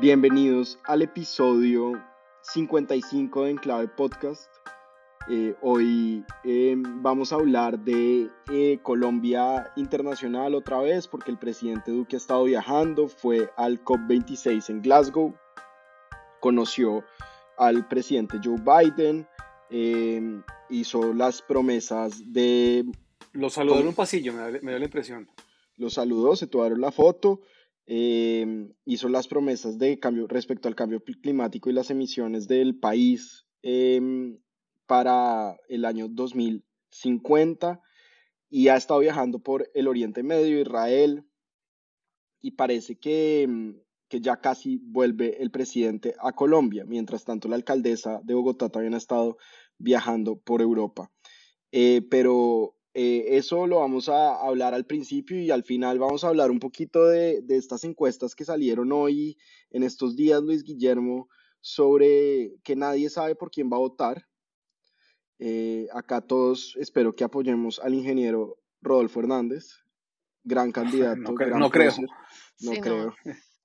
Bienvenidos al episodio 55 de Enclave Podcast. Eh, hoy eh, vamos a hablar de eh, Colombia Internacional otra vez porque el presidente Duque ha estado viajando, fue al COP26 en Glasgow, conoció al presidente Joe Biden, hizo las promesas de... Lo saludó en un pasillo, me dio, la impresión. Lo saludó, se tomaron la foto, hizo las promesas de cambio respecto al cambio climático y las emisiones del país para el año 2050 y ha estado viajando por el Oriente Medio, Israel, y parece que, mm, que, ya casi vuelve el presidente a Colombia. Mientras tanto, la alcaldesa de Bogotá también ha estado viajando por Europa. Eh, pero eh, eso lo vamos a hablar al principio y al final vamos a hablar un poquito de, de estas encuestas que salieron hoy en estos días, Luis Guillermo, sobre que nadie sabe por quién va a votar. Eh, acá todos espero que apoyemos al ingeniero Rodolfo Hernández, gran candidato. No, creo. No creo.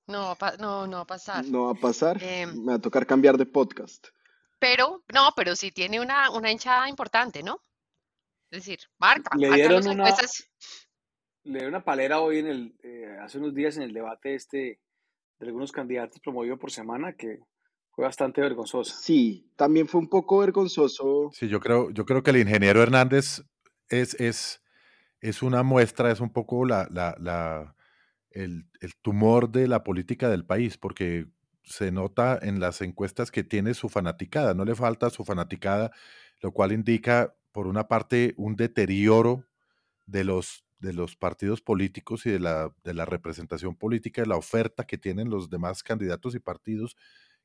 No, no, no, va a pasar. No va a pasar. Em, Me va a tocar cambiar de podcast. Pero, no, pero sí tiene una, una hinchada importante, ¿no? Es decir, marca. Le dieron, una, le dieron una palera hoy en el, eh, hace unos días en el debate este de algunos candidatos promovido por semana que fue bastante vergonzoso. Sí, también fue un poco vergonzoso. Sí, yo creo, yo creo que el ingeniero Hernández es, es, es una muestra, es un poco la, la, la el, el, tumor de la política del país, porque se nota en las encuestas que tiene su fanaticada, no le falta su fanaticada, lo cual indica, por una parte, un deterioro de los, de los partidos políticos y de la, de la representación política, de la oferta que tienen los demás candidatos y partidos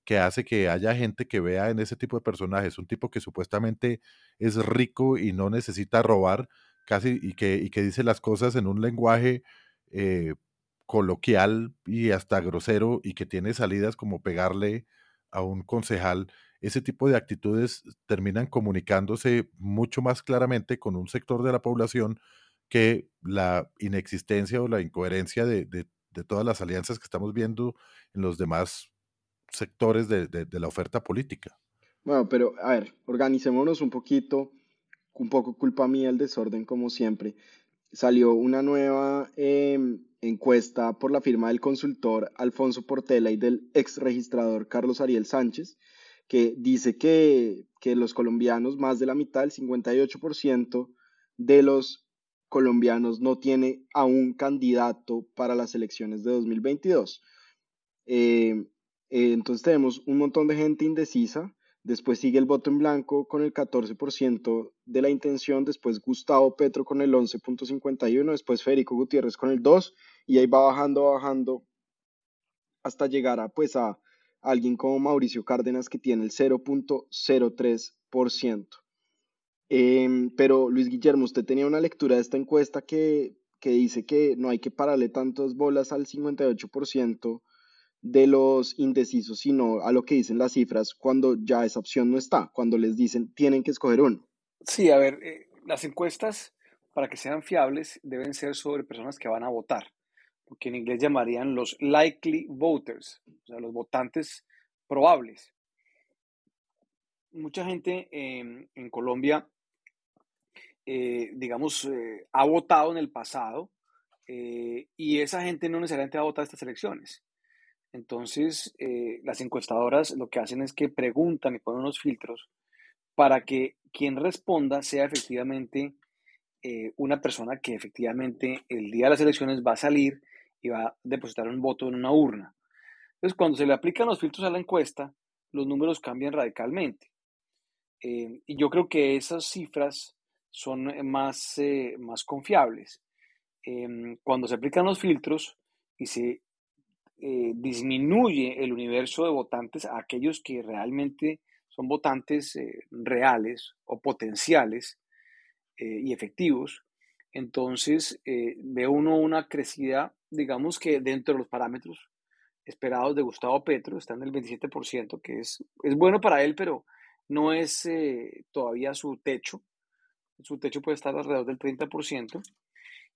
que hace que haya gente que vea en ese tipo de personajes un tipo que supuestamente es rico y no necesita robar casi y que, y que dice las cosas en un lenguaje eh, coloquial y hasta grosero y que tiene salidas como pegarle a un concejal, ese tipo de actitudes terminan comunicándose mucho más claramente con un sector de la población que la inexistencia o la incoherencia de, de, todas las alianzas que estamos viendo en los demás sectores de, de, la oferta política. Bueno, pero a ver, organicémonos un poquito, un poco culpa mía el desorden como siempre. Salió una nueva em, encuesta por la firma del consultor Alfonso Portela y del ex registrador Carlos Ariel Sánchez, que dice que, que los colombianos, más de la mitad, el 58% de los colombianos no tiene a candidato para las elecciones de 2022. Eh, eh, entonces tenemos un montón de gente indecisa. Después sigue el voto en blanco con el 14% de la intención, después Gustavo Petro con el 11.51, después Federico Gutiérrez con el 2 y ahí va bajando, bajando hasta llegar a pues a alguien como Mauricio Cárdenas que tiene el 0.03%. Em, pero Luis Guillermo, usted tenía una lectura de esta encuesta que, que dice que no hay que pararle tantas bolas al 58% de los indecisos, sino a lo que dicen las cifras cuando ya esa opción no está, cuando les dicen tienen que escoger uno. Sí, a ver, eh, las encuestas para que sean fiables deben ser sobre personas que van a votar, que en inglés llamarían los likely voters, o sea, los votantes probables. Mucha gente en Colombia, eh, digamos, eh, ha votado en el pasado y esa gente no necesariamente va a votar estas elecciones. Entonces, eh, las encuestadoras lo que hacen es que preguntan y ponen unos filtros para que quien responda sea efectivamente eh, una persona que efectivamente el día de las elecciones va a salir y va a depositar un voto en una urna. Entonces, cuando se le aplican los filtros a la encuesta, los números cambian radicalmente. Eh, y yo creo que esas cifras son más, más confiables. cuando se aplican los filtros y se eh, disminuye el universo de votantes a aquellos que realmente son votantes eh, reales o potenciales y efectivos, entonces ve uno una crecida, digamos que dentro de los parámetros esperados de Gustavo Petro, está en el 27%, que es, es bueno para él, pero no es todavía su techo. Su techo puede estar alrededor del 30%.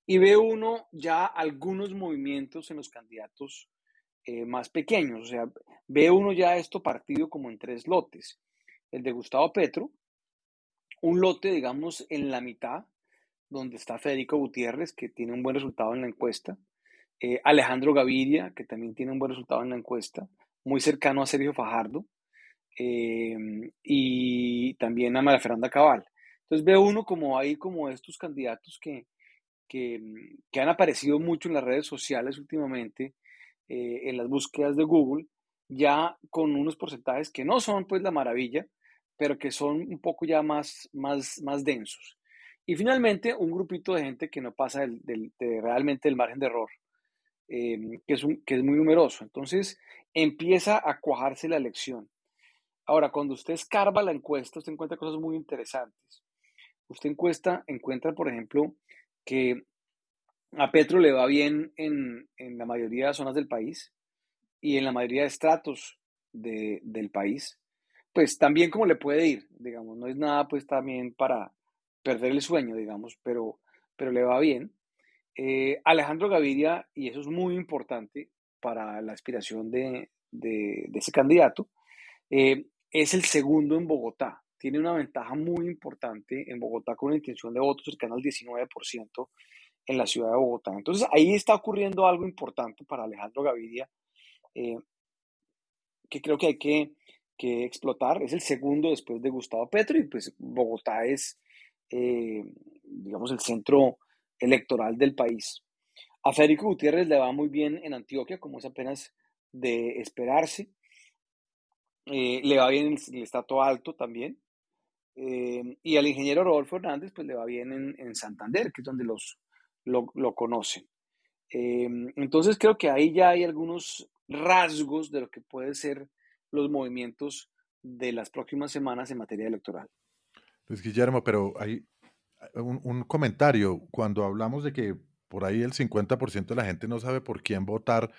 Y ve uno ya algunos movimientos en los candidatos eh, más pequeños. O sea, ve uno ya esto partido como en tres lotes. El de Gustavo Petro, un lote, digamos, en la mitad, donde está Federico Gutiérrez, que tiene un buen resultado en la encuesta. Eh, Alejandro Gaviria, que también tiene un buen resultado en la encuesta, muy cercano a Sergio Fajardo. Eh, y también a María Fernanda Cabal. Entonces ve uno como hay como estos candidatos que, Mm, que, han aparecido mucho en las redes sociales últimamente, eh, en las búsquedas de Google, ya con unos porcentajes que no son pues la maravilla, pero que son un poco ya más, más, más densos. Y finalmente, un grupito de gente que no pasa del, de realmente margen de error, eh, que, es un, que es muy numeroso. Entonces, empieza a cuajarse la elección. Ahora, cuando usted escarba la encuesta, usted encuentra cosas muy interesantes. Usted encuesta, encuentra, por ejemplo, que a Petro le va bien en, la mayoría de zonas del país y en la mayoría de estratos del país, pues también como le puede ir, digamos, no es nada pues también para perder el sueño, digamos, pero, pero le va bien. Eh, Alejandro Gaviria, y eso es muy importante para la aspiración de, ese candidato, eh, es el segundo en Bogotá tiene una ventaja muy importante en Bogotá con una intención de votos cercana al 19% en la ciudad de Bogotá. Entonces ahí está ocurriendo algo importante para Alejandro Gaviria, eh, que creo que hay que, explotar. Es el segundo después de Gustavo Petro y pues Bogotá es, eh, digamos, el centro electoral del país. A Federico Gutiérrez le va muy bien en Antioquia, como es apenas de esperarse. Eh, le va bien el, estato alto también. Eh, y al ingeniero Rodolfo Hernández, pues le va bien en, Santander, que es donde los, lo, conocen. Eh, entonces creo que ahí ya hay algunos rasgos de lo que pueden ser los movimientos de las próximas semanas en materia electoral. Luis Guillermo, pero hay un, un comentario. Cuando hablamos de que por ahí el 50% de la gente no sabe por quién votar,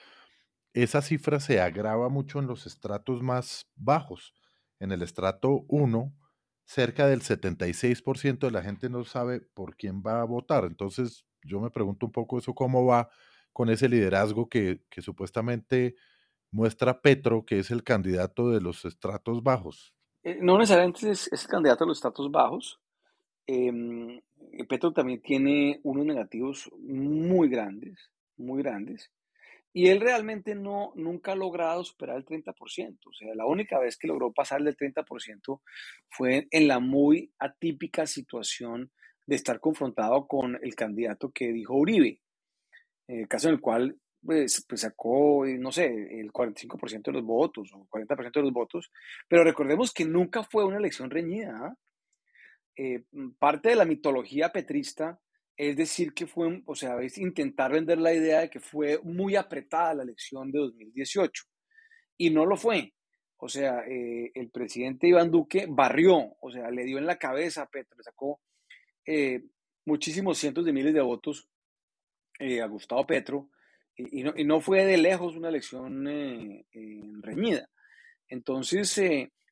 esa cifra se agrava mucho en los estratos más bajos. En el estrato 1, cerca del 76% de la gente no sabe por quién va a votar. Entonces, yo me pregunto un poco eso, cómo va con ese liderazgo que, supuestamente muestra Petro, que es el candidato de los estratos bajos. Eh, no necesariamente es, el candidato de los estratos bajos. Em, Petro también tiene unos negativos muy grandes, muy grandes. Y él realmente no, nunca ha logrado superar el 30%. O sea, la única vez que logró pasar del 30% fue en la muy atípica situación de estar confrontado con el candidato que dijo Uribe. En el caso en el cual pues, pues sacó, no sé, el 45% de los votos o 40% de los votos. Pero recordemos que nunca fue una elección reñida. ¿ah? Eh, parte de la mitología petrista es decir que fue, o sea, intentar vender la idea de que fue muy apretada la elección de 2018 y no lo fue. O sea, eh, el presidente Iván Duque barrió, o sea, le dio en la cabeza a Petro, le sacó eh, muchísimos cientos de miles de votos eh, a Gustavo Petro y, no, y, no, fue de lejos una elección reñida. Entonces,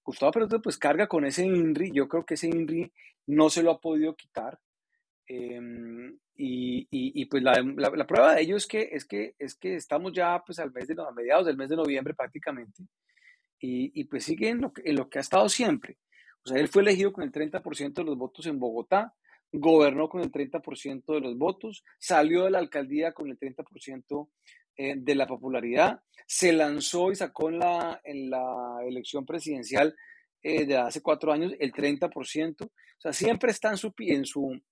Gustavo Petro pues carga con ese INRI, yo creo que ese INRI no se lo ha podido quitar, Em, y, y, pues la, la, prueba de ello es que, es que, es que estamos ya pues al mes de, a mediados del mes de noviembre prácticamente y, y pues sigue en lo, que, en lo que ha estado siempre. O sea, él fue elegido con el 30% de los votos en Bogotá, gobernó con el 30% de los votos, salió de la alcaldía con el 30% eh, de la popularidad, se lanzó y sacó en la, elección presidencial eh, de hace cuatro años el 30%. O sea, siempre está en su, en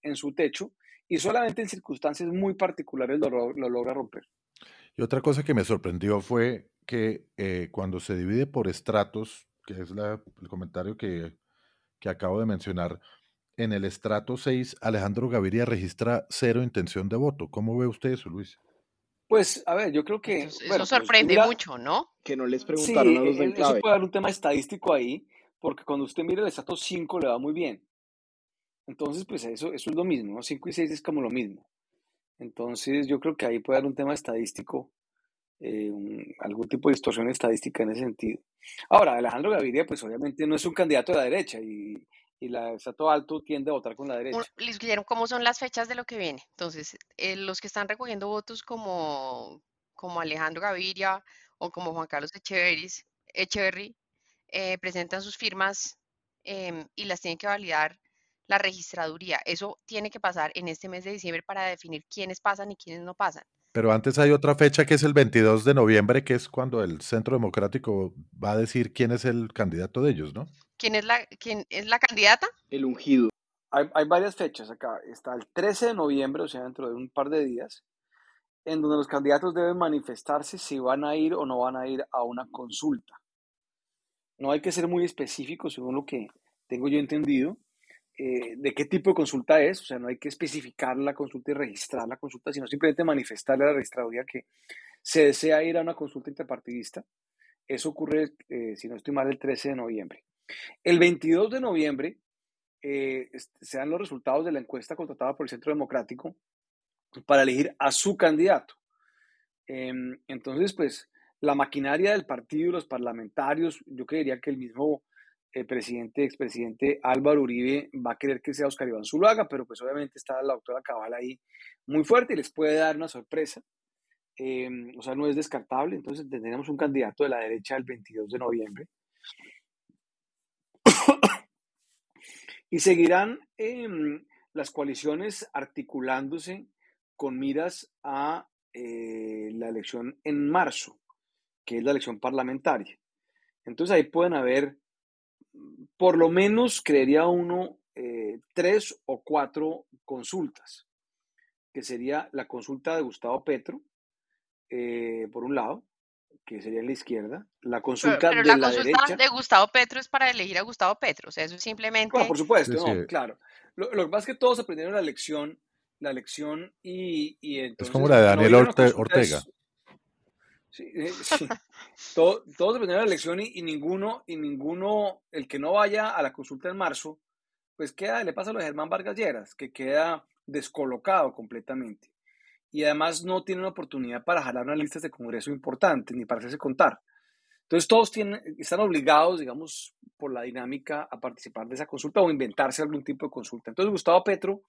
en su techo y solamente en circunstancias muy particulares lo, logra romper. Y otra cosa que me sorprendió fue que eh, cuando se divide por estratos, que es el comentario que acabo de mencionar, en el estrato 6, Alejandro Gaviria registra cero intención de voto. ¿Cómo ve usted eso, Luis? Pues, a ver, yo creo que... Eso, eso bueno, pues, sorprende mira, mucho, ¿no? Que no les Sí, preguntaron a los de e- eso puede dar un tema estadístico ahí, porque cuando usted mira el estrato 5 le va muy bien. Entonces, pues eso, eso es lo mismo, ¿no? 5 y 6 es como lo mismo. Entonces, yo creo que ahí puede haber un tema estadístico, eh, un- algún tipo de distorsión estadística en ese sentido. Ahora, Alejandro Gaviria, pues obviamente no es un candidato de la derecha y, y la estrato alto tiende a votar con la derecha. Luis Guillermo, ¿cómo son las fechas de lo que viene? Entonces, eh, los que están recogiendo votos como, como Alejandro Gaviria o como Juan Carlos Echeveris, Echeverry, eh, presentan sus firmas em, y las tiene que validar la registraduría. Eso tiene que pasar en este mes de diciembre para definir quiénes pasan y quiénes no pasan. Pero antes hay otra fecha que es el 22 de noviembre, que es cuando el Centro Democrático va a decir quién es el candidato de ellos, ¿no? ¿Quién es la, quién es la candidata? El ungido. Hay, hay varias fechas acá. Está el 13 de noviembre, o sea, dentro de un par de días, en donde los candidatos deben manifestarse si van a ir o no van a ir a una consulta. No hay que ser muy específico, según lo que tengo yo entendido, eh, de qué tipo de consulta es. O sea, no hay que especificar la consulta y registrar la consulta, sino simplemente manifestarle a la registraduría que se desea ir a una consulta interpartidista. Eso ocurre, eh, si no estoy mal, el 13 de noviembre. El 22 de noviembre eh, est- se dan los resultados de la encuesta contratada por el Centro Democrático para elegir a su candidato. Em, entonces, pues, la maquinaria del partido los parlamentarios, yo creería que el mismo eh, presidente, expresidente Álvaro Uribe va a querer que sea Oscar Iván Zuluaga, pero pues obviamente está la doctora Cabal ahí muy fuerte y les puede dar una sorpresa. Em, o sea, no es descartable. Entonces, tendremos un candidato de la derecha el 22 de noviembre. Y seguirán em, las coaliciones articulándose con miras a eh, la elección en marzo, que es la elección parlamentaria. Entonces ahí pueden haber, por lo menos, creería uno, eh, tres o cuatro consultas, que sería la consulta de Gustavo Petro, eh, por un lado, que sería la izquierda, la consulta pero de la la consulta derecha. de Gustavo Petro es para elegir a Gustavo Petro. O sea, eso es Bueno, simplemente por supuesto, Sí, sí. no, claro. Lo, lo que pasa es que todos aprendieron la lección, la lección y, y Es como entonces la de Daniel a Orte- Ortega. es... Sí, eh, sí. Todo- todos aprendieron la lección y, y ninguno, y ninguno, el que no vaya a la consulta en marzo, pues queda, le pasa lo de Germán Vargas Lleras, que queda descolocado completamente. Y además no tiene una oportunidad para jalar unas listas de congreso importantes, ni para hacerse contar. Entonces todos tienen, están obligados, digamos, por la dinámica a participar de esa consulta o inventarse algún tipo de consulta. Entonces Gustavo Petro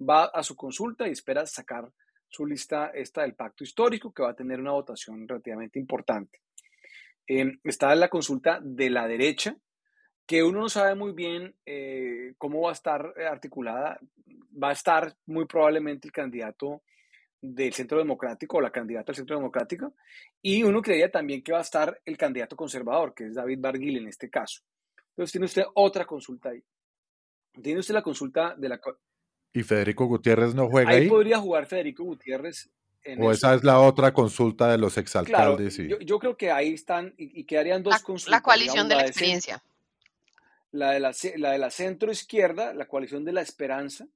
va a su consulta y espera sacar su lista esta del pacto histórico que va a tener una votación relativamente importante. Eh, está la consulta de la derecha, que uno no sabe muy bien eh, cómo va a estar eh, articulada. Va a estar muy probablemente el candidato del Centro Democrático o la candidata del Centro Democrático, y uno creería también que va a estar el candidato conservador, que es David Barguil en este caso. Entonces tiene usted otra consulta ahí. Tiene usted la consulta de la... ¿Y Federico Gutiérrez no juega Ahí ahí? podría jugar Federico Gutiérrez en ¿O eso. esa es la otra consulta de los Claro, exalcaldes? Y... yo, yo creo que ahí están y, y quedarían dos la, la consultas, coalición digamos, de la la de, cen- experiencia. la de la, la de la centro izquierda, la coalición de la esperanza,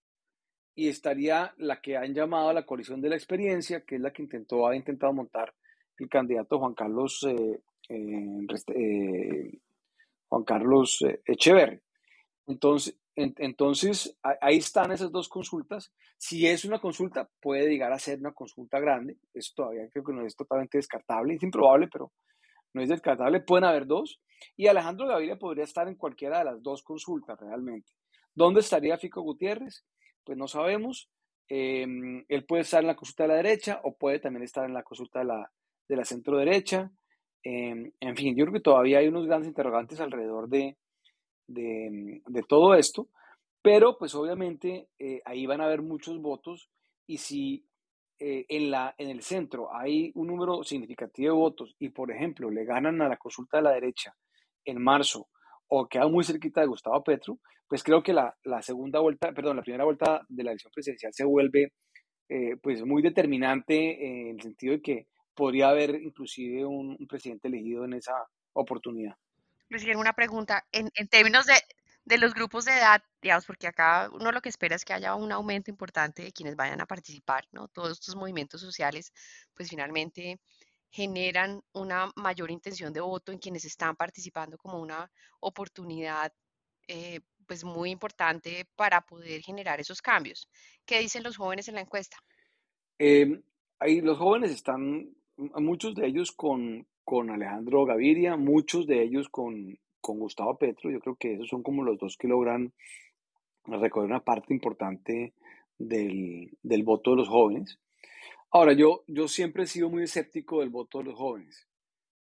y estaría la que han llamado la coalición de la experiencia, que es la que intentó, ha intentado montar el candidato Juan Carlos, eh, eh, eh, Juan Carlos Echeverri. Entonces, en- entonces, ahí están esas dos consultas. Si es una consulta, puede llegar a ser una consulta grande. Eso todavía creo que no es totalmente descartable. Es improbable, pero no es descartable. Pueden haber dos. Y Alejandro Gaviria podría estar en cualquiera de las dos consultas realmente. ¿Dónde estaría Fico Gutiérrez? Pues no sabemos. Eh, él puede estar en la consulta de la derecha o puede también estar en la consulta de la, de la centro derecha. Eh, en fin, yo creo que todavía hay unos grandes interrogantes alrededor de, de, de todo esto, pero pues obviamente eh, ahí van a haber muchos votos y si eh, en, la, en el centro hay un número significativo de votos y por ejemplo le ganan a la consulta de la derecha en marzo o queda muy cerquita de Gustavo Petro, pues creo que la, la segunda vuelta, perdón, la primera vuelta de la elección presidencial se vuelve eh, pues muy determinante en el sentido de que podría haber inclusive un, un presidente elegido en esa oportunidad. Luis una pregunta. En, en términos de, de los grupos de edad, digamos, porque acá uno lo que espera es que haya un aumento importante de quienes vayan a participar, ¿no? Todos estos movimientos sociales, pues finalmente generan una mayor intención de voto en quienes están participando como una oportunidad eh, pues muy importante para poder generar esos cambios. ¿Qué dicen los jóvenes en la encuesta? Em, ahí los jóvenes están, muchos de ellos con, con Alejandro Gaviria, muchos de ellos con, con Gustavo Petro. Yo creo que esos son como los dos que logran recoger una parte importante del, del voto de los jóvenes. Ahora, yo, yo siempre he sido muy escéptico del voto de los jóvenes,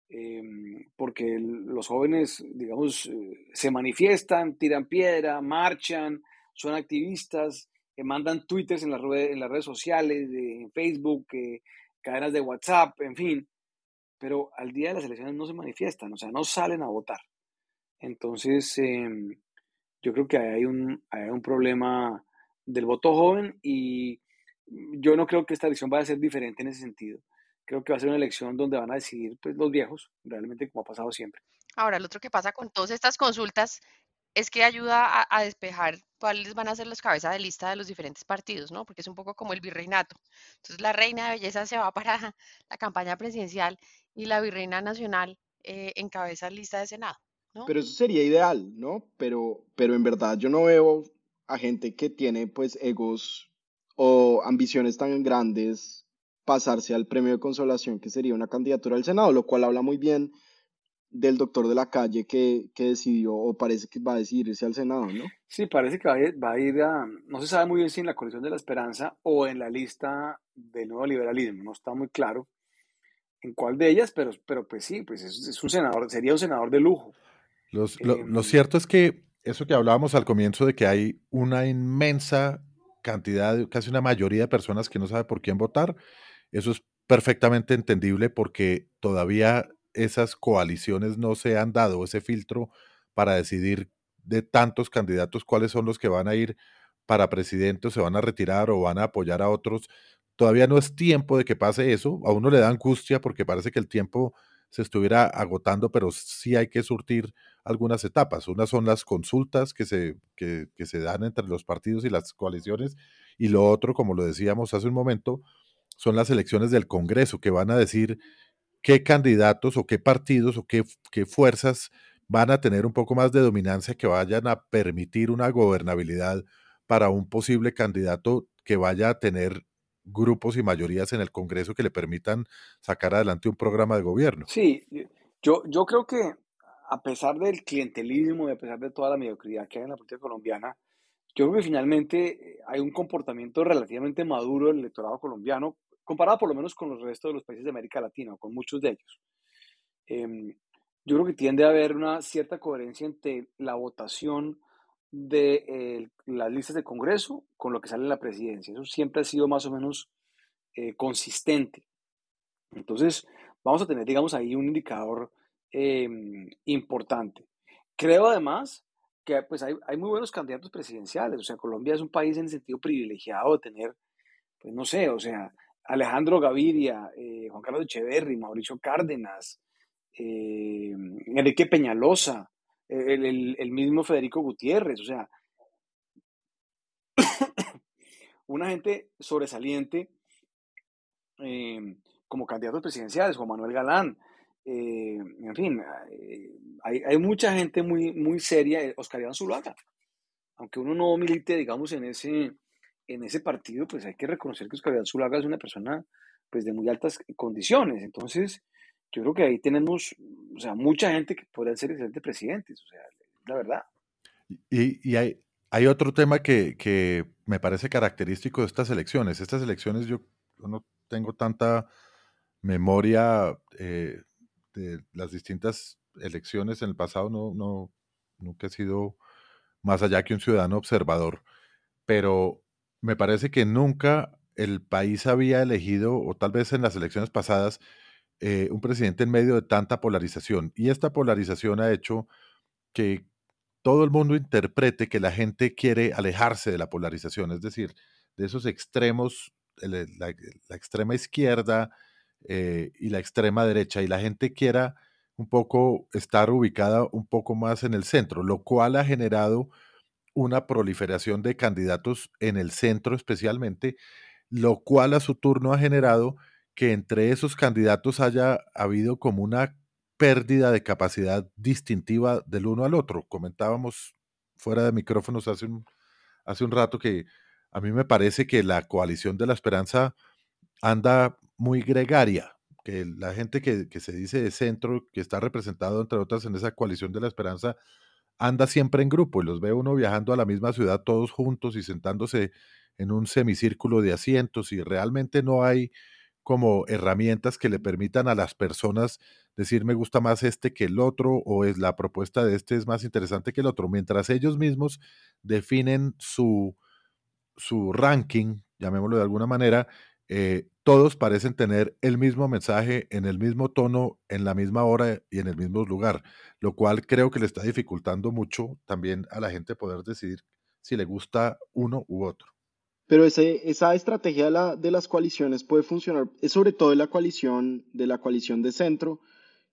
em, porque los jóvenes, digamos, eh, se manifiestan, tiran piedra, marchan, son activistas, eh, mandan twitters en redes, en las redes sociales, en Facebook, eh, cadenas de WhatsApp, en fin, pero al día de las elecciones no se manifiestan, o sea, no salen a votar. Entonces, em, yo creo que hay un, hay un problema del voto joven y yo no creo que esta elección vaya a ser diferente en ese sentido. Creo que va a ser una elección donde van a decidir pues, los viejos, realmente como ha pasado siempre. Ahora, lo otro que pasa con todas estas consultas es que ayuda a, despejar cuáles van a ser las cabezas de lista de los diferentes partidos, ¿no? Porque es un poco como el virreinato. Entonces, la reina de belleza se va para la campaña presidencial y la virreina nacional eh, encabeza lista de Senado, ¿no? Pero eso sería ideal, ¿no? Pero, pero en verdad yo no veo a gente que tiene pues egos o ambiciones tan grandes pasarse al premio de consolación que sería una candidatura al Senado, lo cual habla muy bien del doctor de la calle que, que decidió o parece que va a decidirse al Senado, ¿no? Sí, parece que va a, ir, va a ir a, no se sabe muy bien si en la coalición de la esperanza o en la lista del nuevo liberalismo, no está muy claro en cuál de ellas, pero, pero pues sí, pues es, un senador, sería un senador de lujo. Los, lo, lo, em, cierto es que eso que hablábamos al comienzo de que hay una inmensa cantidad, casi una mayoría de personas que no sabe por quién votar, eso es perfectamente entendible porque todavía esas coaliciones no se han dado ese filtro para decidir de tantos candidatos cuáles son los que van a ir para presidente o se van a retirar o van a apoyar a otros. Todavía no es tiempo de que pase eso. A uno le da angustia porque parece que el tiempo se estuviera agotando, pero sí hay que surtir algunas etapas. Unas son las consultas que se, que, se dan entre los partidos y las coaliciones, y lo otro, como lo decíamos hace un momento, son las elecciones del Congreso, que van a decir qué candidatos o qué partidos o qué, qué fuerzas van a tener un poco más de dominancia que vayan a permitir una gobernabilidad para un posible candidato que vaya a tener grupos y mayorías en el Congreso que le permitan sacar adelante un programa de gobierno. Sí, yo, yo creo que a pesar del clientelismo y a pesar de toda la mediocridad que hay en la política colombiana, yo creo que finalmente eh, hay un comportamiento relativamente maduro del electorado colombiano, comparado por lo menos con los restos de los países de América Latina, o con muchos de ellos. Em, yo creo que tiende a haber una cierta coherencia entre la votación de eh, las listas de Congreso con lo que sale la presidencia. Eso siempre ha sido más o menos eh, consistente. Entonces, vamos a tener, digamos, ahí un indicador em, importante. Creo además que pues, hay, hay, muy buenos candidatos presidenciales. O sea, Colombia es un país en el sentido privilegiado de tener, pues no sé, o sea, Alejandro Gaviria, eh, Juan Carlos Echeverri, Mauricio Cárdenas, Enrique Peñalosa, el, mismo Federico Gutiérrez, o sea, una gente sobresaliente eh, como candidatos presidenciales, Juan Manuel Galán, eh, en fin, eh, hay, mucha gente muy, muy seria, Oscar Iván Zuluaga, aunque uno no milite, digamos, en ese, en ese partido, pues hay que reconocer que Oscar Iván Zuluaga es una persona pues de muy altas condiciones, entonces yo creo que ahí tenemos, o sea, mucha gente que podría ser excelentes presidentes, o sea, la verdad. Y, y hay, hay, otro tema que, que, me parece característico de estas elecciones. Estas elecciones yo, no tengo tanta memoria eh, de las distintas elecciones en el pasado, no, no, nunca he sido más allá que un ciudadano observador, pero me parece que nunca el país había elegido, o tal vez en las elecciones pasadas, eh, un presidente en medio de tanta polarización. Y esta polarización ha hecho que todo el mundo interprete que la gente quiere alejarse de la polarización, es decir, de esos extremos, la, extrema izquierda eh, y la extrema derecha, y la gente quiera un poco estar ubicada un poco más en el centro, lo cual ha generado una proliferación de candidatos en el centro especialmente, lo cual a su turno ha generado que entre esos candidatos haya habido como una pérdida de capacidad distintiva del uno al otro. Comentábamos fuera de micrófonos hace un, hace un rato que a mí me parece que la coalición de la esperanza anda muy gregaria, que la gente que, que, se dice de centro, que está representado entre otras en esa coalición de la esperanza, anda siempre en grupo y los ve uno viajando a la misma ciudad todos juntos y sentándose en un semicírculo de asientos y realmente no hay como herramientas que le permitan a las personas decir me gusta más este que el otro o es la propuesta de este es más interesante que el otro, mientras ellos mismos definen su, su ranking, llamémoslo de alguna manera, eh, todos parecen tener el mismo mensaje en el mismo tono, en la misma hora y en el mismo lugar, lo cual creo que le está dificultando mucho también a la gente poder decidir si le gusta uno u otro. Pero ese, esa estrategia de, la, de, las coaliciones puede funcionar, es sobre todo de la coalición, de la coalición de centro,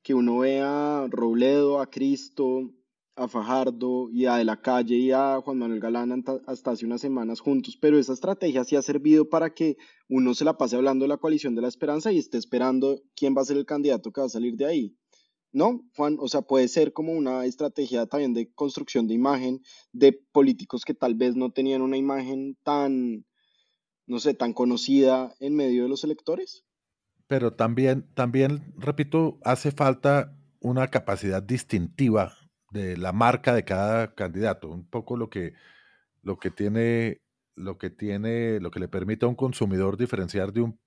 que uno ve a Robledo, a Cristo, a Fajardo y a De la Calle y a Juan Manuel Galán hasta hace unas semanas juntos, pero esa estrategia sí ha servido para que uno se la pase hablando de la coalición de la esperanza y esté esperando quién va a ser el candidato que va a salir de ahí. ¿No, Juan? O sea, puede ser como una estrategia también de construcción de imagen de políticos que tal vez no tenían una imagen tan, no sé, tan conocida en medio de los electores. Pero también, también, repito, hace falta una capacidad distintiva de la marca de cada candidato, un poco lo que, lo que tiene, lo que tiene, lo que le permite a un consumidor diferenciar de un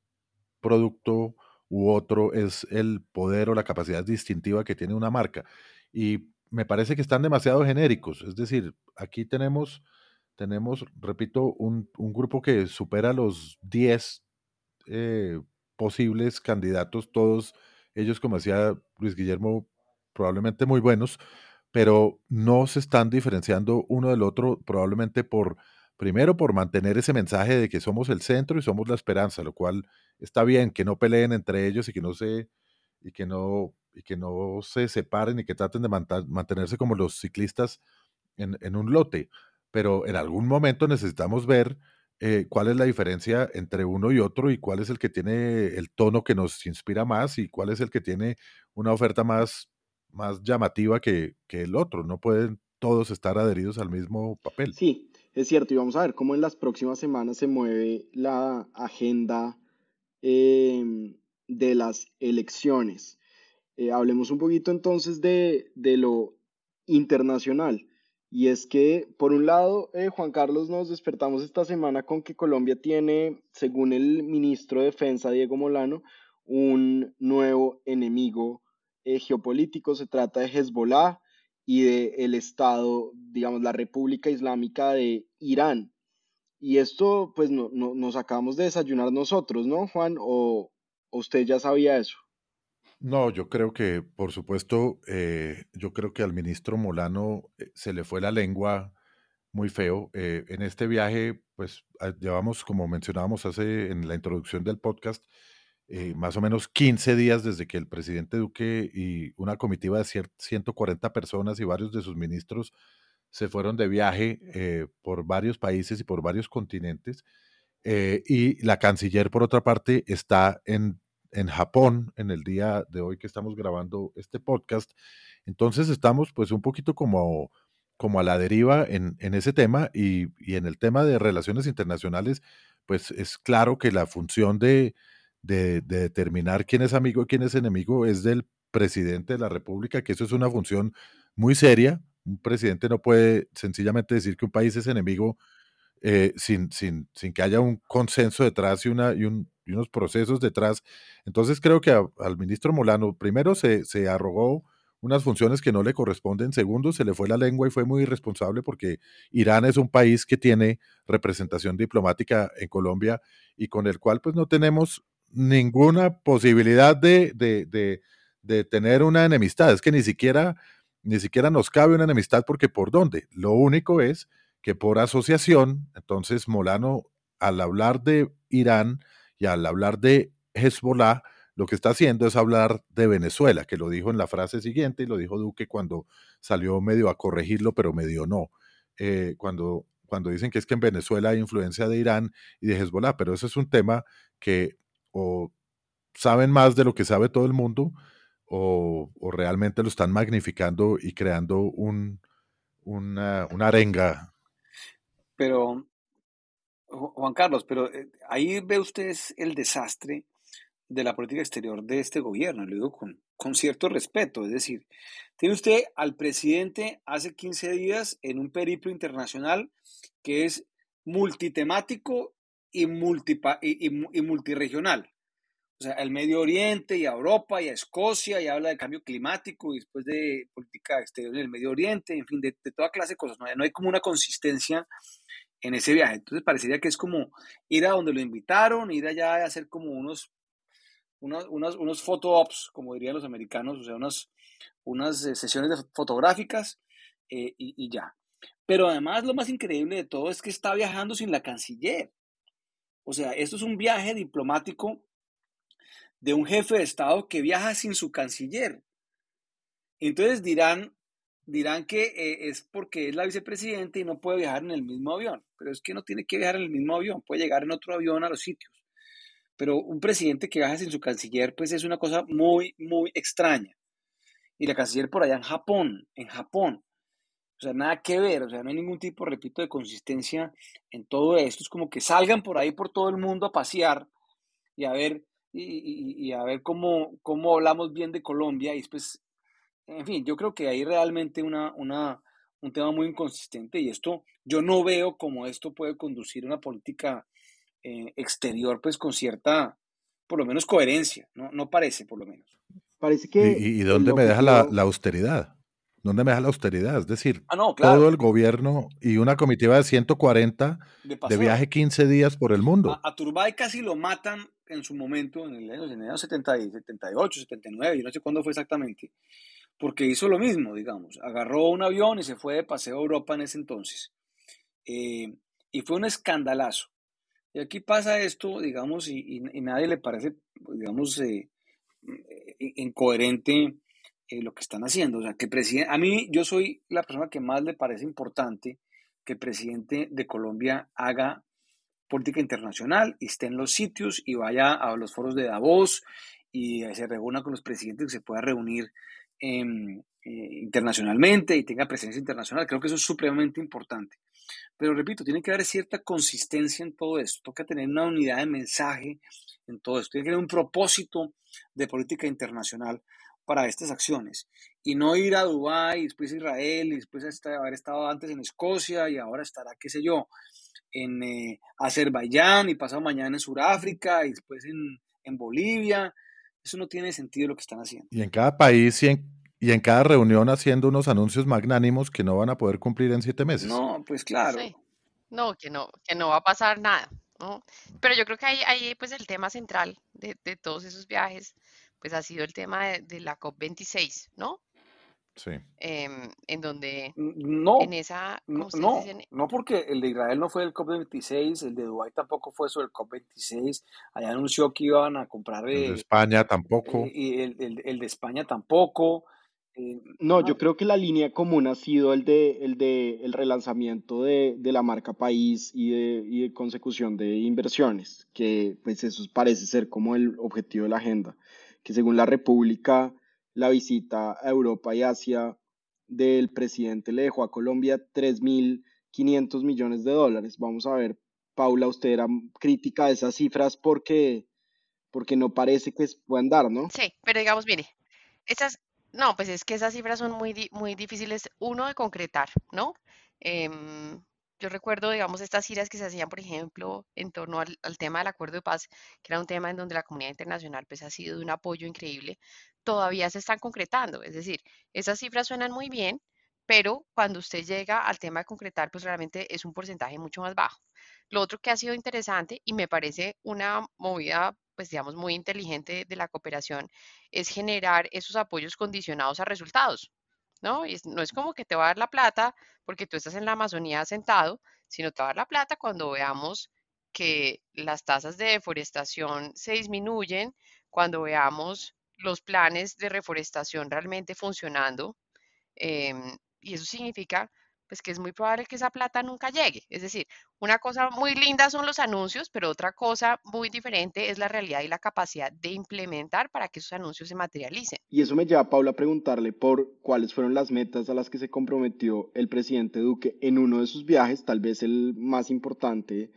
producto u otro es el poder o la capacidad distintiva que tiene una marca. Y me parece que están demasiado genéricos. Es decir, aquí tenemos, tenemos repito, un, un grupo que supera los 10 eh, posibles candidatos, todos ellos, como decía Luis Guillermo, probablemente muy buenos, pero no se están diferenciando uno del otro probablemente por, primero, por mantener ese mensaje de que somos el centro y somos la esperanza, lo cual está bien, que no peleen entre ellos y que no se, y que no, y que no se separen y que traten de mantenerse como los ciclistas en, un lote, pero en algún momento necesitamos ver eh, cuál es la diferencia entre uno y otro y cuál es el que tiene el tono que nos inspira más y cuál es el que tiene una oferta más más llamativa que, que el otro. No pueden todos estar adheridos al mismo papel. Sí, es cierto. Y vamos a ver cómo en las próximas semanas se mueve la agenda em, de las elecciones. Eh, hablemos un poquito entonces de, de, lo internacional. Y es que, por un lado, eh, Juan Carlos, nos despertamos esta semana con que Colombia tiene, según el ministro de Defensa, Diego Molano, un nuevo enemigo eh, geopolítico, se trata de Hezbollah y del el Estado, digamos, la República Islámica de Irán. Y esto, pues, no, no, nos acabamos de desayunar nosotros, ¿no, Juan? ¿O, usted ya sabía eso? No, yo creo que, por supuesto, eh, yo creo que al ministro Molano eh, se le fue la lengua muy feo. en este viaje, pues, ah, llevamos, como mencionábamos hace en la introducción del podcast, eh, más o menos 15 días desde que el presidente Duque y una comitiva de 140 personas y varios de sus ministros se fueron de viaje eh, por varios países y por varios continentes. Eh, y la canciller, por otra parte, está en, en Japón en el día de hoy que estamos grabando este podcast. Entonces estamos pues un poquito como, como a la deriva en, en ese tema y, y en el tema de relaciones internacionales, pues es claro que la función de, de, determinar quién es amigo y quién es enemigo es del presidente de la República, que eso es una función muy seria. Un presidente no puede sencillamente decir que un país es enemigo eh, sin, sin, sin, que haya un consenso detrás y, una, y, un, y unos procesos detrás. Entonces creo que al ministro Molano, primero se, se arrogó unas funciones que no le corresponden. Segundo, se le fue la lengua y fue muy irresponsable porque Irán es un país que tiene representación diplomática en Colombia y con el cual pues no tenemos ninguna posibilidad de, de, de, tener una enemistad. Es que ni siquiera, ni siquiera nos cabe una enemistad porque por dónde. Lo único es que por asociación, entonces Molano, al hablar de Irán y al hablar de Hezbollah, lo que está haciendo es hablar de Venezuela, que lo dijo en la frase siguiente y lo dijo Duque cuando salió medio a corregirlo, pero medio no. Eh, cuando, cuando dicen que es que en Venezuela hay influencia de Irán y de Hezbollah, pero ese es un tema que o saben más de lo que sabe todo el mundo o, realmente lo están magnificando y creando un, una, arenga. Pero, Juan Carlos, pero eh, ahí ve usted el desastre de la política exterior de este gobierno, le digo con, con cierto respeto, es decir, tiene usted al presidente hace 15 días en un periplo internacional que es multitemático y, multipa, y, y, multiregional. O sea, al Medio Oriente y a Europa y a Escocia y habla de cambio climático y después de política exterior en el Medio Oriente, en fin, de, toda clase de cosas. no hay como una consistencia en ese viaje. Entonces parecería que es como ir a donde lo invitaron, ir allá a hacer como unos unos, unos, unos photo ops, como dirían los americanos, o sea, unas, unas eh, sesiones fotográficas eh, y, ya. Pero además lo más increíble de todo es que está viajando sin la canciller. O sea, esto es un viaje diplomático de un jefe de Estado que viaja sin su canciller. Entonces dirán, dirán que eh, es porque es la vicepresidenta y no puede viajar en el mismo avión. Pero es que no tiene que viajar en el mismo avión, puede llegar en otro avión a los sitios pero un presidente que viaja sin su canciller, pues es una cosa muy, muy extraña. Y la canciller por allá en Japón, en Japón. O sea, nada que ver, o sea, no hay ningún tipo, repito, de consistencia en todo esto. Es como que salgan por ahí por todo el mundo a pasear y a ver, y, a ver cómo, cómo hablamos bien de Colombia. Y después, en fin, yo creo que hay realmente una, una, un tema muy inconsistente y esto, yo no veo cómo esto puede conducir a una política eh, exterior, pues con cierta, por lo menos, coherencia, ¿no? No parece, por lo menos. Parece que... ¿Y, dónde me deja la, austeridad? ¿Dónde me deja la austeridad? Es decir, ah, todo el gobierno y una comitiva de 140 de, viaje 15 días por el mundo. A, Turbay casi lo matan en su momento, en el año, en el 78, 79, yo no sé cuándo fue exactamente, porque hizo lo mismo, digamos. Agarró un avión y se fue de paseo a Europa en ese entonces. Eh, y fue un escandalazo. Y aquí pasa esto, digamos, y, y, nadie le parece, digamos, eh, eh, incoherente eh, lo que están haciendo. O sea, que presidente, a mí yo soy la persona que más le parece importante que el presidente de Colombia haga política internacional y esté en los sitios y vaya a los foros de Davos y se reúna con los presidentes que se pueda reunir internacionalmente y tenga presencia internacional. Creo que eso es supremamente importante. Pero repito, tiene que haber cierta consistencia en todo esto, toca tener una unidad de mensaje en todo esto, tiene que haber un propósito de política internacional para estas acciones y no ir a Dubái, después a Israel, y después haber estado antes en Escocia y ahora estará, qué sé yo, en eh, Azerbaiyán y pasado mañana en Sudáfrica y después en, en Bolivia. Eso no tiene sentido lo que están haciendo. Y en cada país y en y en cada reunión haciendo unos anuncios magnánimos que no van a poder cumplir en siete meses. No, pues claro. No, que no, que no va a pasar nada, ¿no? Pero yo creo que ahí, ahí pues el tema central de, de todos esos viajes, pues ha sido el tema de, la COP26, ¿no? Sí. Em, en donde no, en esa no, no, porque el de Israel no fue el COP26, el de Dubái tampoco fue eso el COP26, allá anunció que iban a comprar el de España tampoco eh, y el, el, el, de España tampoco eh, no, yo creo que la línea común ha sido el de el, de, el relanzamiento de, de la marca país y de, y de, consecución de inversiones, que pues eso parece ser como el objetivo de la agenda, que según la República, la visita a Europa y Asia del presidente le dejó a Colombia 3.500 millones de dólares. Vamos a ver, Paula, usted era crítica de esas cifras porque, porque no parece que puedan dar, ¿no? Sí, pero digamos, mire, esas, no, pues es que esas cifras son muy, muy difíciles, uno, de concretar, ¿no? Em, yo recuerdo, digamos, estas giras que se hacían, por ejemplo, en torno al, tema del acuerdo de paz, que era un tema en donde la comunidad internacional pues, ha sido de un apoyo increíble, todavía se están concretando. Es decir, esas cifras suenan muy bien, pero cuando usted llega al tema de concretar, pues realmente es un porcentaje mucho más bajo. Lo otro que ha sido interesante y me parece una movida pues digamos, muy inteligente de la cooperación es generar esos apoyos condicionados a resultados, ¿no? Y no es como que te va a dar la plata porque tú estás en la Amazonía sentado, sino te va a dar la plata cuando veamos que las tasas de deforestación se disminuyen, cuando veamos los planes de reforestación realmente funcionando. em, y eso significa pues que es muy probable que esa plata nunca llegue. Es decir, una cosa muy linda son los anuncios, pero otra cosa muy diferente es la realidad y la capacidad de implementar para que esos anuncios se materialicen. Y eso me lleva, Paula, a preguntarle por cuáles fueron las metas a las que se comprometió el presidente Duque en uno de sus viajes, tal vez el más importante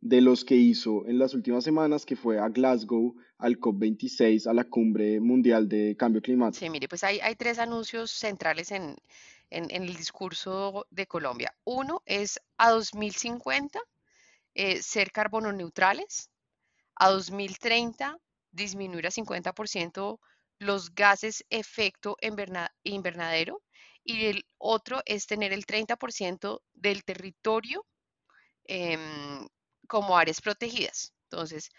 de los que hizo en las últimas semanas, que fue a Glasgow, al COP26, a la Cumbre Mundial de Cambio Climático. Sí, mire, pues hay, hay tres anuncios centrales en, en, en el discurso de Colombia. Uno es a 2050 eh, ser carbono neutrales, a 2030 disminuir a 50% los gases efecto inverna- invernadero y el otro es tener el 30% del territorio em, como áreas protegidas. Entonces,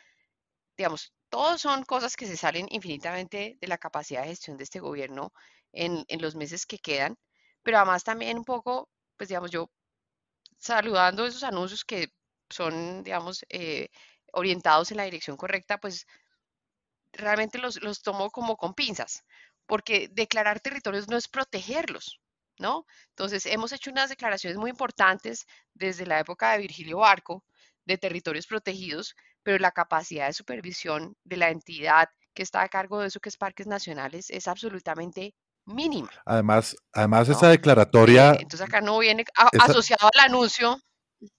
digamos, todos son cosas que se salen infinitamente de la capacidad de gestión de este gobierno en, en los meses que quedan, pero además también un poco, pues digamos, yo saludando esos anuncios que son, digamos, eh, orientados en la dirección correcta, pues realmente los, los tomo como con pinzas, porque declarar territorios no es protegerlos, ¿no? Entonces, hemos hecho unas declaraciones muy importantes desde la época de Virgilio Barco de territorios protegidos, pero la capacidad de supervisión de la entidad que está a cargo de eso, que es Parques Nacionales, es absolutamente mínima, Además, además esa ¿no? Eh, declaratoria, entonces acá no viene a- esa- asociado al anuncio.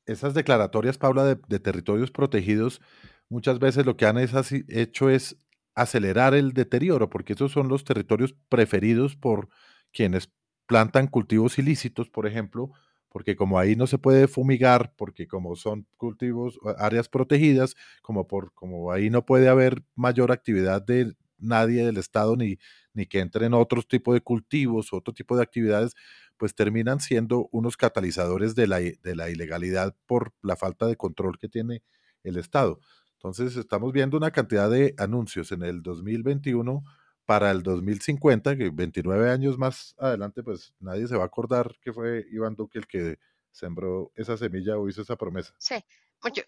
esas declaratorias, Paula, de, de territorios protegidos, muchas veces lo que han es así- hecho es acelerar el deterioro, porque esos son los territorios preferidos por quienes plantan cultivos ilícitos, por ejemplo, porque como ahí no se puede fumigar, porque como son cultivos, áreas protegidas, como por, como ahí no puede haber mayor actividad de nadie del Estado ni, ni que entren otros tipos de cultivos, otro tipo de actividades, pues terminan siendo unos catalizadores de la, de la ilegalidad por la falta de control que tiene el Estado. Entonces, estamos viendo una cantidad de anuncios en el 2021 para el 2050, que 29 años más adelante, pues nadie se va a acordar que fue Iván Duque el que sembró esa semilla o hizo esa promesa. Sí, mucho-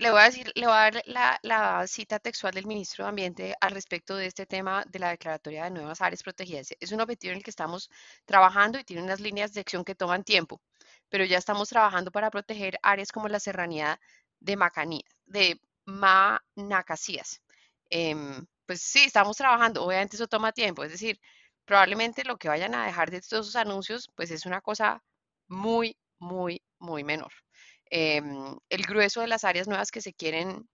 Le voy a decir, le voy a dar la, cita textual del ministro de Ambiente al respecto de este tema de la declaratoria de nuevas áreas protegidas. Es un objetivo en el que estamos trabajando y tiene unas líneas de acción que toman tiempo, pero ya estamos trabajando para proteger áreas como la serranía de Macanía, de Manacasías. Em, pues sí, estamos trabajando, obviamente eso toma tiempo, es decir, probablemente lo que vayan a dejar de todos esos anuncios, pues es una cosa muy, muy, muy menor. Em, el grueso de las áreas nuevas que se quieren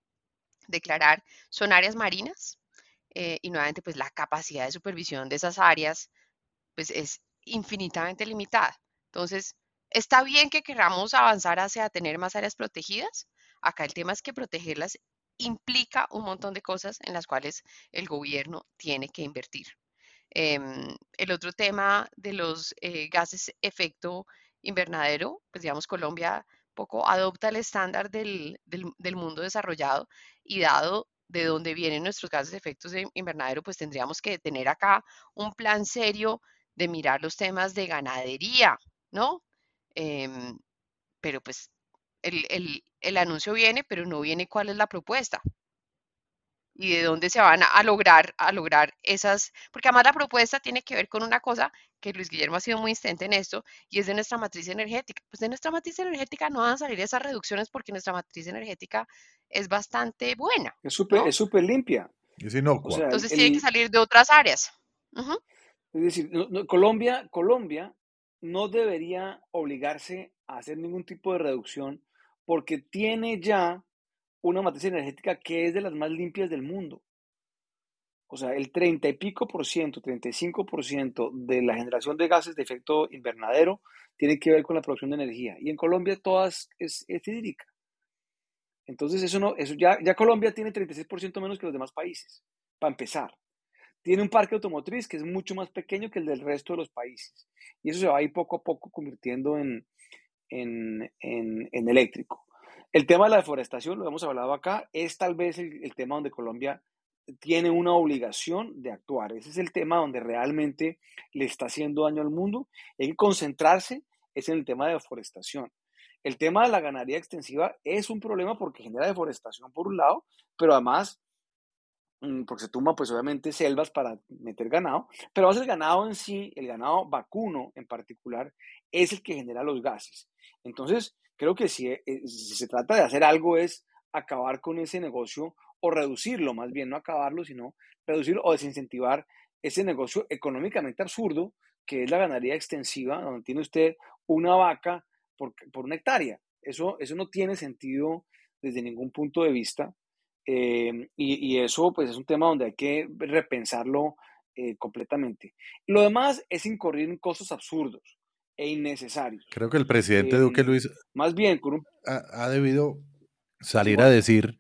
declarar son áreas marinas eh, y nuevamente pues la capacidad de supervisión de esas áreas pues es infinitamente limitada. Entonces, está bien que queramos avanzar hacia tener más áreas protegidas. Acá el tema es que protegerlas implica un montón de cosas en las cuales el gobierno tiene que invertir. Em, el otro tema de los eh, gases efecto invernadero, pues digamos Colombia poco adopta el estándar del, del- mundo desarrollado y dado de dónde vienen nuestros gases de efectos de invernadero, pues tendríamos que tener acá un plan serio de mirar los temas de ganadería, ¿no? Em, pero pues el, el- el anuncio viene, pero no viene cuál es la propuesta y de dónde se van a, a lograr, a lograr esas, porque además la propuesta tiene que ver con una cosa que Luis Guillermo ha sido muy insistente en esto, y es de nuestra matriz energética. Pues de nuestra matriz energética no van a salir esas reducciones porque nuestra matriz energética es bastante buena, Es súper ¿no? es súper limpia. Es O inocua. el, Entonces tiene que salir de otras áreas. Es decir, no- no- Colombia, Colombia no debería obligarse a hacer ningún tipo de reducción porque tiene ya una matriz energética que es de las más limpias del mundo. O sea, el 30 y pico por ciento, 35 por ciento de la generación de gases de efecto invernadero tiene que ver con la producción de energía. Y en Colombia todas es, es. Entonces, eso no, eso ya, ya Colombia tiene 36% menos que los demás países, para empezar. Tiene un parque automotriz que es mucho más pequeño que el del resto de los países. Y eso se va a ir poco a poco convirtiendo en, en, en, en eléctrico. El tema de la deforestación, lo hemos hablado acá, es tal vez el, tema donde Colombia tiene una obligación de actuar. Ese es el tema donde realmente le está haciendo daño al mundo. Hay concentrarse es en el tema de deforestación. El tema de la ganadería extensiva es un problema porque genera deforestación por un lado, pero además mm, porque se tumba pues obviamente selvas para meter ganado, pero más el ganado en sí, el ganado vacuno en particular, es el que genera los gases. Entonces, creo que si, eh, si se trata de hacer algo es acabar con ese negocio o reducirlo, más bien no acabarlo, sino reducirlo o desincentivar ese negocio económicamente absurdo que es la ganadería extensiva, donde tiene usted una vaca por, por una hectárea. Eso, eso no tiene sentido desde ningún punto de vista. Eh, y, y, eso pues es un tema donde hay que repensarlo eh, completamente. Lo demás es incurrir en costos absurdos e innecesarios. Creo que el presidente eh, Duque Luis más bien con un... ha, ha, debido salir a decir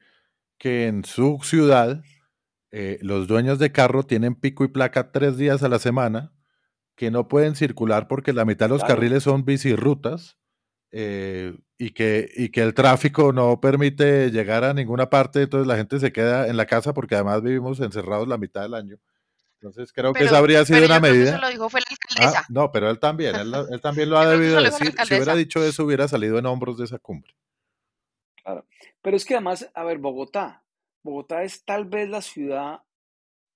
que en su ciudad eh, los dueños de carro tienen pico y placa tres días a la semana, que no pueden circular porque la mitad de los claro. carriles son bicirrutas eh, y, que, y que el tráfico no permite llegar a ninguna parte, entonces la gente se queda en la casa porque además vivimos encerrados la mitad del año. Entonces creo pero, que esa habría sido una medida. Eso lo dijo fue la alcaldesa. Ah, no, pero él también, él, él también lo ha debido decir. Si hubiera dicho eso, hubiera salido en hombros de esa cumbre. Claro. Pero es que además, a ver, Bogotá, Bogotá es tal vez la ciudad,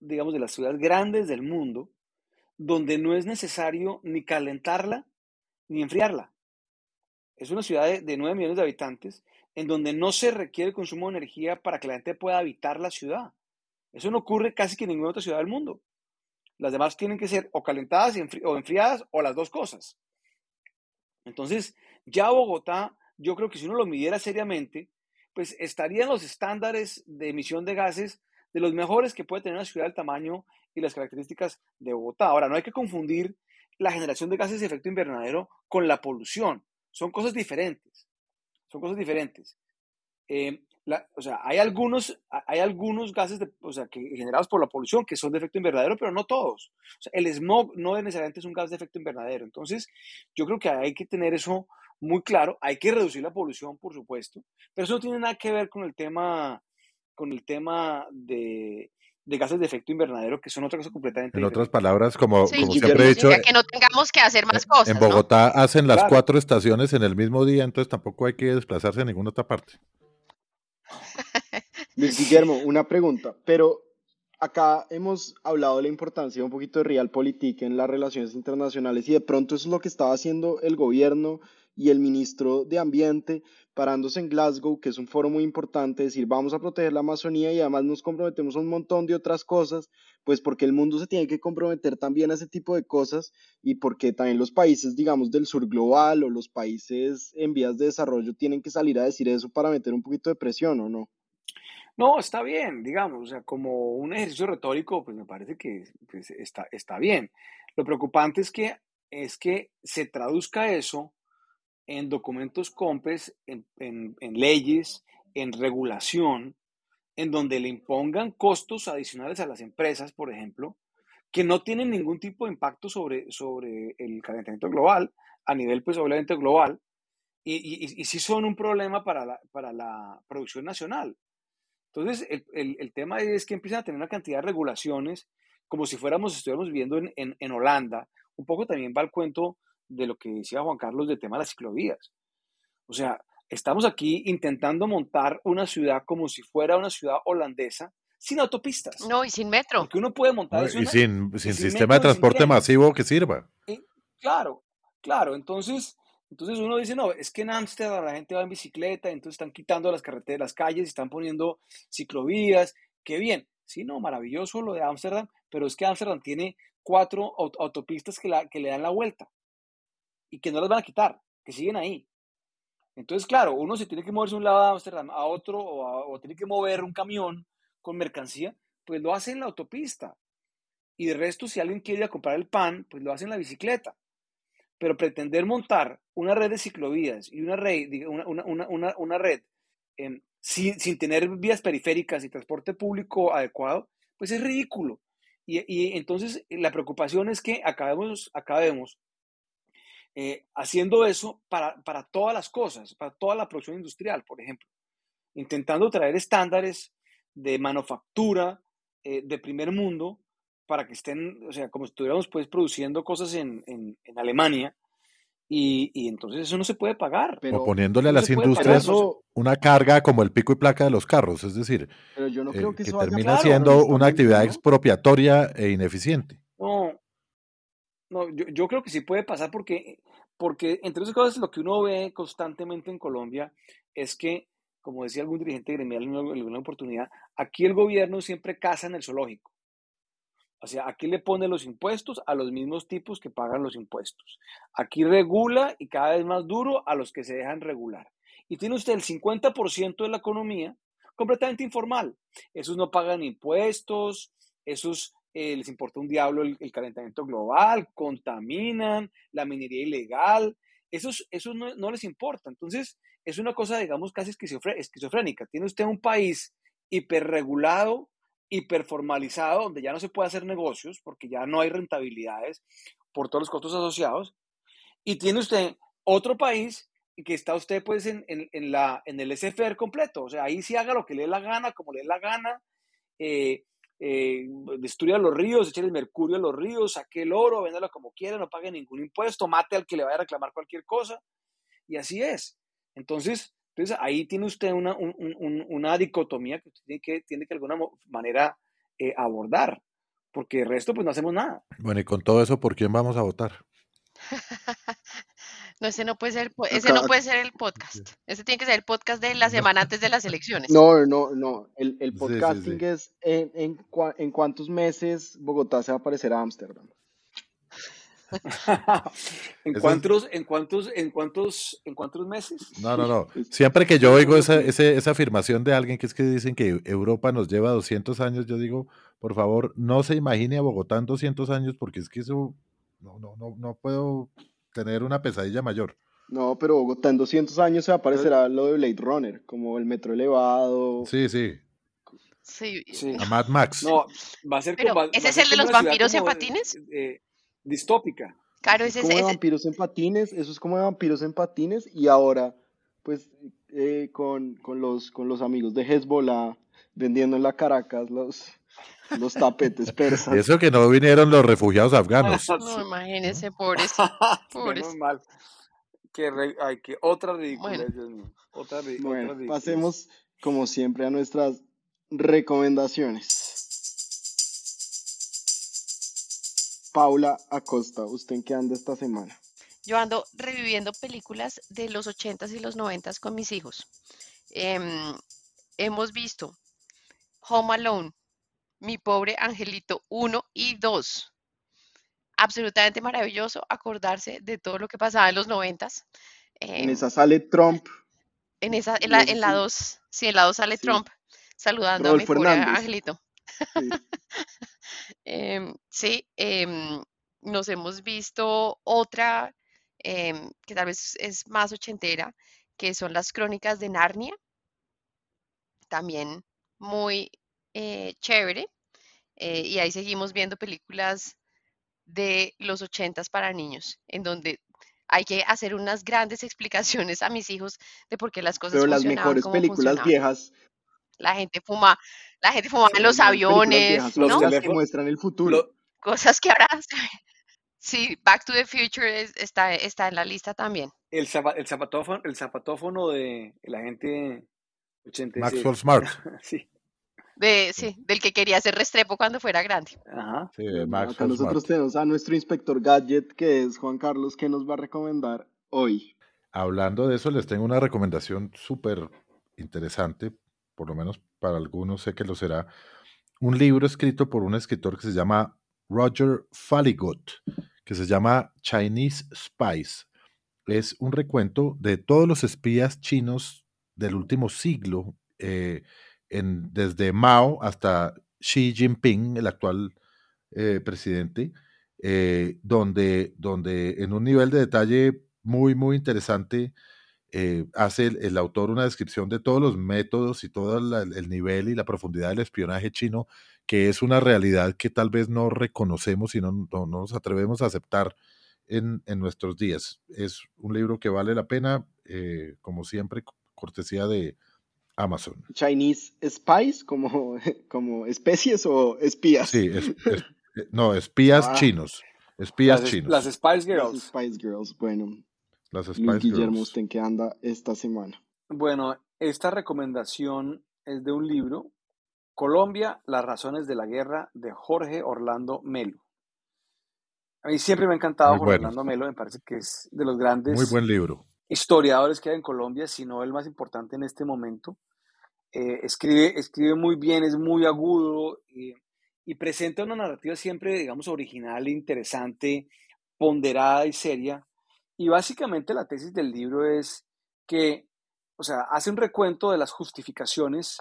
digamos, de las ciudades grandes del mundo, donde no es necesario ni calentarla ni enfriarla. Es una ciudad de, de 9 millones de habitantes en donde no se requiere el consumo de energía para que la gente pueda habitar la ciudad. Eso no ocurre casi que en ninguna otra ciudad del mundo. Las demás tienen que ser o calentadas o enfriadas o las dos cosas. Entonces, ya Bogotá, yo creo que si uno lo midiera seriamente, pues estaría en los estándares de emisión de gases de los mejores que puede tener una ciudad del tamaño y las características de Bogotá. Ahora, no hay que confundir la generación de gases de efecto invernadero con la polución. Son cosas diferentes. Son cosas diferentes. Eh, la, o sea, hay algunos, hay algunos gases de, o sea, que, generados por la polución que son de efecto invernadero, pero no todos. O sea, el smog no necesariamente es un gas de efecto invernadero. Entonces, yo creo que hay que tener eso muy claro. Hay que reducir la polución, por supuesto, pero eso no tiene nada que ver con el tema, con el tema de, de gases de efecto invernadero, que son otra cosa completamente En diferente. otras palabras, como, Sí, como siempre he dicho, que no tengamos que hacer más cosas. en ¿no? Bogotá hacen las Claro. cuatro estaciones en el mismo día, entonces tampoco hay que desplazarse a ninguna otra parte. Luis Guillermo, una pregunta, pero acá hemos hablado de la importancia un poquito de realpolitik en las relaciones internacionales y de pronto eso es lo que estaba haciendo el gobierno y el ministro de Ambiente parándose en Glasgow, que es un foro muy importante, decir vamos a proteger la Amazonía y además nos comprometemos a un montón de otras cosas, pues porque el mundo se tiene que comprometer también a ese tipo de cosas y porque también los países, digamos, del sur global o los países en vías de desarrollo tienen que salir a decir eso para meter un poquito de presión, ¿o no? No, está bien, digamos, o sea, como un ejercicio retórico, pues me parece que pues, está, está bien. Lo preocupante es que, es que se traduzca eso en documentos COMPES, en, en, en leyes, en regulación, en donde le impongan costos adicionales a las empresas, por ejemplo, que no tienen ningún tipo de impacto sobre, sobre el calentamiento global, a nivel, pues, obviamente global, y, y, y sí son un problema para la, para la producción nacional. Entonces, el, el, el, tema es que empiezan a tener una cantidad de regulaciones, como si fuéramos, estuviéramos viviendo en, en, en Holanda. Un poco también va el cuento de lo que decía Juan Carlos del tema de las ciclovías. O sea, estamos aquí intentando montar una ciudad como si fuera una ciudad holandesa sin autopistas. No, y sin metro. Porque uno puede montar No, eso y una- sin, sin sin sistema de metro, transporte masivo que sirva. Y- claro, claro. Entonces, entonces uno dice, no, es que en Ámsterdam la gente va en bicicleta, entonces están quitando las carreteras, las calles y están poniendo ciclovías. Qué bien. Sí, no, maravilloso lo de Ámsterdam, pero es que Ámsterdam tiene cuatro aut- autopistas que, la, que le dan la vuelta y que no las van a quitar, que siguen ahí. Entonces, claro, uno se tiene que moverse de un lado de a otro o, a- tiene que mover un camión con mercancía, pues lo hace en la autopista. Y de resto, si alguien quiere ir a comprar el pan, pues lo hace en la bicicleta. Pero pretender montar una red de ciclovías y una red, una, una, una- una red em, sin, sin tener vías periféricas y transporte público adecuado, pues es ridículo. Y, y entonces la preocupación es que acabemos, acabemos eh, haciendo eso para, para todas las cosas, para toda la producción industrial, por ejemplo, intentando traer estándares de manufactura eh, de primer mundo para que estén, o sea, como si estuviéramos pues produciendo cosas en, en, en Alemania Y, y entonces eso no se puede pagar. o poniéndole a las industrias eso- una carga como el pico y placa de los carros, es decir, Pero yo no eh, creo que que eso vaya a termina siendo una actividad ¿no? expropiatoria e ineficiente. No, no, yo, yo creo que sí puede pasar porque, porque entre otras cosas lo que uno ve constantemente en Colombia es que, como decía algún dirigente gremial en alguna- oportunidad, aquí el gobierno siempre caza en el zoológico. O sea, aquí le pone los impuestos a los mismos tipos que pagan los impuestos. Aquí regula y cada vez más duro a los que se dejan regular. Y tiene usted el 50% de la economía completamente informal. Esos no pagan impuestos, esos eh, les importa un diablo el, calentamiento global, contaminan, la minería ilegal, esos, esos no, les importa. Entonces, es una cosa, digamos, casi esquizofrénica. Tiene usted un país hiperregulado, hiperformalizado, donde ya no se puede hacer negocios porque ya no hay rentabilidades por todos los costos asociados. Y tiene usted otro país que está usted pues en, en, en la, en el SFR completo. O sea, ahí sí haga lo que le dé la gana, como le dé la gana. eh, eh, destruya los ríos, eche el mercurio a los ríos, saque el oro, véndalo como quiera, no pague ningún impuesto, mate al que le vaya a reclamar cualquier cosa. Y así es. Entonces, entonces ahí tiene usted una, un- un- un- una dicotomía que usted tiene que, tiene que de alguna manera eh, abordar, porque el resto pues no hacemos nada. Bueno, y con todo eso, ¿por quién vamos a votar? No, ese no puede ser, el po- ese no puede ser el podcast. Ese tiene que ser el podcast de la semana antes de las elecciones. No, no, no. El, el Sí, sí, podcasting sí. es en, en, cua- en cuántos meses Bogotá se va a parecer a Ámsterdam. ¿En cuántos, en cuántos, en cuántos, en cuántos meses? No, no, no. Siempre que yo oigo esa, ese- esa afirmación de alguien que es que dicen que Europa nos lleva 200 años, yo digo, por favor, no se imagine a Bogotá en 200 años porque es que eso no, no, no, no puedo tener una pesadilla mayor. No, pero Bogotá en 200 años se va a parecer a lo de Blade Runner, como el metro elevado. Sí, sí, Sí, Sí. a Mad Max. No, va a ser Pero, como. ¿ese es el de los vampiros en patines? eh, eh, distópica. Claro, ese es es como de ese. vampiros en patines, eso es como de vampiros en patines y ahora pues eh, con, con los, con los amigos de Hezbollah vendiendo en la Caracas los, los tapetes persas. Eso que no vinieron los refugiados afganos. No, imagínense, pobres. pobres. Menos mal. Que re- ay, que otra ridícula, Bueno. Dios mío. Otra, pasemos como siempre a nuestras recomendaciones. Paula Acosta, ¿usted en qué anda esta semana? Yo ando reviviendo películas de los 80s y los 90s con mis hijos. Em, hemos visto Home Alone, Mi pobre angelito 1 y 2. Absolutamente maravilloso acordarse de todo lo que pasaba en los 90s. En Em, esa sale Trump, en esa, en la, en la si- 2, sí, en la 2 sale Sí. Trump saludando a mi pobre Hernández. angelito. sí. Em, sí, em, nos hemos visto otra em, que tal vez es más ochentera, que son las crónicas de Narnia, también muy eh, chévere. eh, y ahí seguimos viendo películas de los ochentas para niños, en donde hay que hacer unas grandes explicaciones a mis hijos de por qué las cosas Pero las funcionaban mejores como películas funcionaban. viejas, La gente fuma, la gente fumaba en los aviones, viejas Los ¿no? que teléfonos- muestran el futuro. Cosas que ahora sí, Back to the Future es- está, está en la lista también. el, zapa- el, zapatófono, el zapatófono de la gente 87. Maxwell Smart. Sí. De, sí, del que quería ser Restrepo cuando fuera grande. Ajá. Sí, Bueno, acá nosotros Smart. tenemos a nuestro inspector gadget, que es Juan Carlos, que nos va a recomendar hoy. Hablando de eso, les tengo una recomendación súper interesante, por lo menos para algunos sé que lo será. Un libro escrito por un escritor que se llama Roger Falligot, que se llama Chinese Spies. Es un recuento de todos los espías chinos del último siglo, eh, desde Mao hasta Xi Jinping, el actual eh, presidente, eh, donde, donde en un nivel de detalle muy, muy interesante eh, hace el, autor una descripción de todos los métodos y todo el nivel y la profundidad del espionaje chino, que es una realidad que tal vez no reconocemos y no, no- no nos atrevemos a aceptar en, en nuestros días. Es un libro que vale la pena, como siempre, cortesía de Amazon. Chinese Spies, como, como especies o espías. Sí, es- es- no, espías Ah. chinos. Espías Las, chinos. las Spice Las Girls. Spice Girls, bueno. Las Luis Spice Guillermo, Girls. ¿usted en qué anda esta semana? Bueno, esta recomendación es de un libro, Colombia, las razones de la guerra, de Jorge Orlando Melo. A mí siempre me ha encantado Muy Jorge bueno. Orlando Melo, me parece que es de los Muy grandes buen libro. Historiadores que hay en Colombia, si no el más importante en este momento. Eh, escribe, escribe muy bien, es muy agudo y presenta una narrativa siempre, digamos, original, interesante, ponderada y seria. Y básicamente la tesis del libro es que, o sea, hace un recuento de las justificaciones,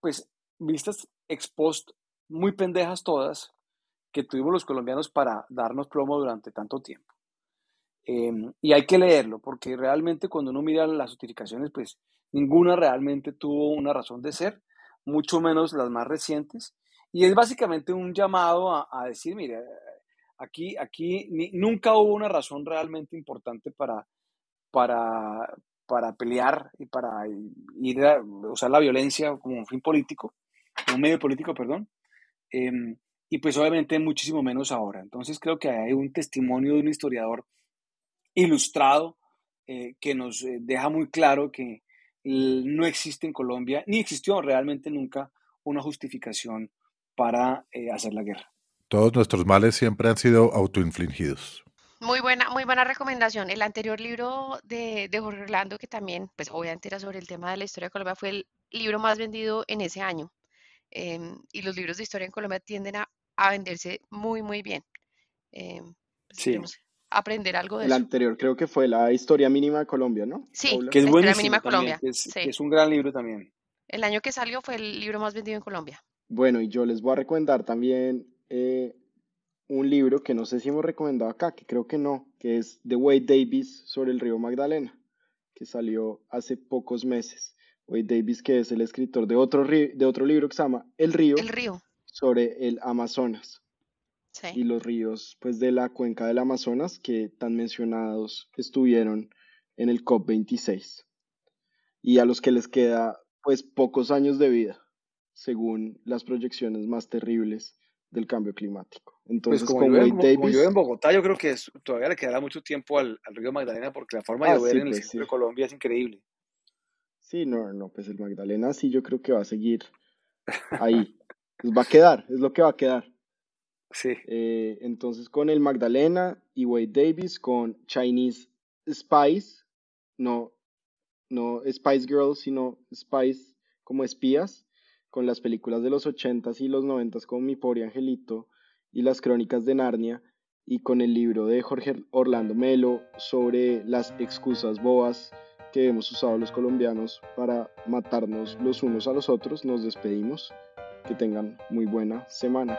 pues vistas ex post, muy pendejas todas, que tuvimos los colombianos para darnos plomo durante tanto tiempo. Eh, y hay que leerlo, porque realmente cuando uno mira las justificaciones, pues ninguna realmente tuvo una razón de ser, mucho menos las más recientes. Y es básicamente un llamado a, a decir, mire, aquí, aquí ni- nunca hubo una razón realmente importante para, para, para pelear y para ir a usar la violencia como un fin político, un medio político, perdón. Em, y pues obviamente muchísimo menos ahora. Entonces creo que hay un testimonio de un historiador ilustrado eh, que nos eh, deja muy claro que no existe en Colombia, ni existió realmente nunca una justificación para eh, hacer la guerra. Todos nuestros males siempre han sido autoinfligidos. Muy buena, muy buena recomendación. El anterior libro de, de Jorge Orlando, que también, pues obviamente era sobre el tema de la historia de Colombia, fue el libro más vendido en ese año. Em, y los libros de historia en Colombia tienden a, a venderse muy, muy bien. Em, pues Sí, aprender algo de El eso. anterior creo que fue la historia mínima de Colombia, ¿no, Sí, Paula? que es la historia mínima de también, Colombia. que es, que Sí, es un gran libro también. el año que salió fue el libro más vendido en Colombia. Bueno, y yo les voy a recomendar también eh, un libro que no sé si hemos recomendado acá, que creo que no, que es de Wade Davis sobre el río Magdalena, que salió hace pocos meses. Wade Davis, que es el escritor de otro, de otro libro que se llama El río, El río, sobre el Amazonas y sí. los ríos pues de la cuenca del Amazonas que tan mencionados estuvieron en el COP26 y a los que les queda pues pocos años de vida según las proyecciones más terribles del cambio climático. Pues Entonces como con llueve, en Wade Bo- como llueve en Davis, Bogotá, yo creo que es- todavía le quedará mucho tiempo al, al río Magdalena porque la forma de ah llover sí, en el pues centro sí, de Colombia es increíble. sí, no, no, pues el Magdalena sí yo creo que va a seguir ahí, pues va a quedar, es lo que va a quedar. Sí, Eh, entonces con el Magdalena y Wade Davis, con Chinese Spies, no, no Spice Girls, sino Spies como espías, con las películas de los 80s y los 90s como Mi Pobre Angelito y las Crónicas de Narnia, y con el libro de Jorge Orlando Melo sobre las excusas boas que hemos usado los colombianos para matarnos los unos a los otros, nos despedimos. Que tengan muy buena semana.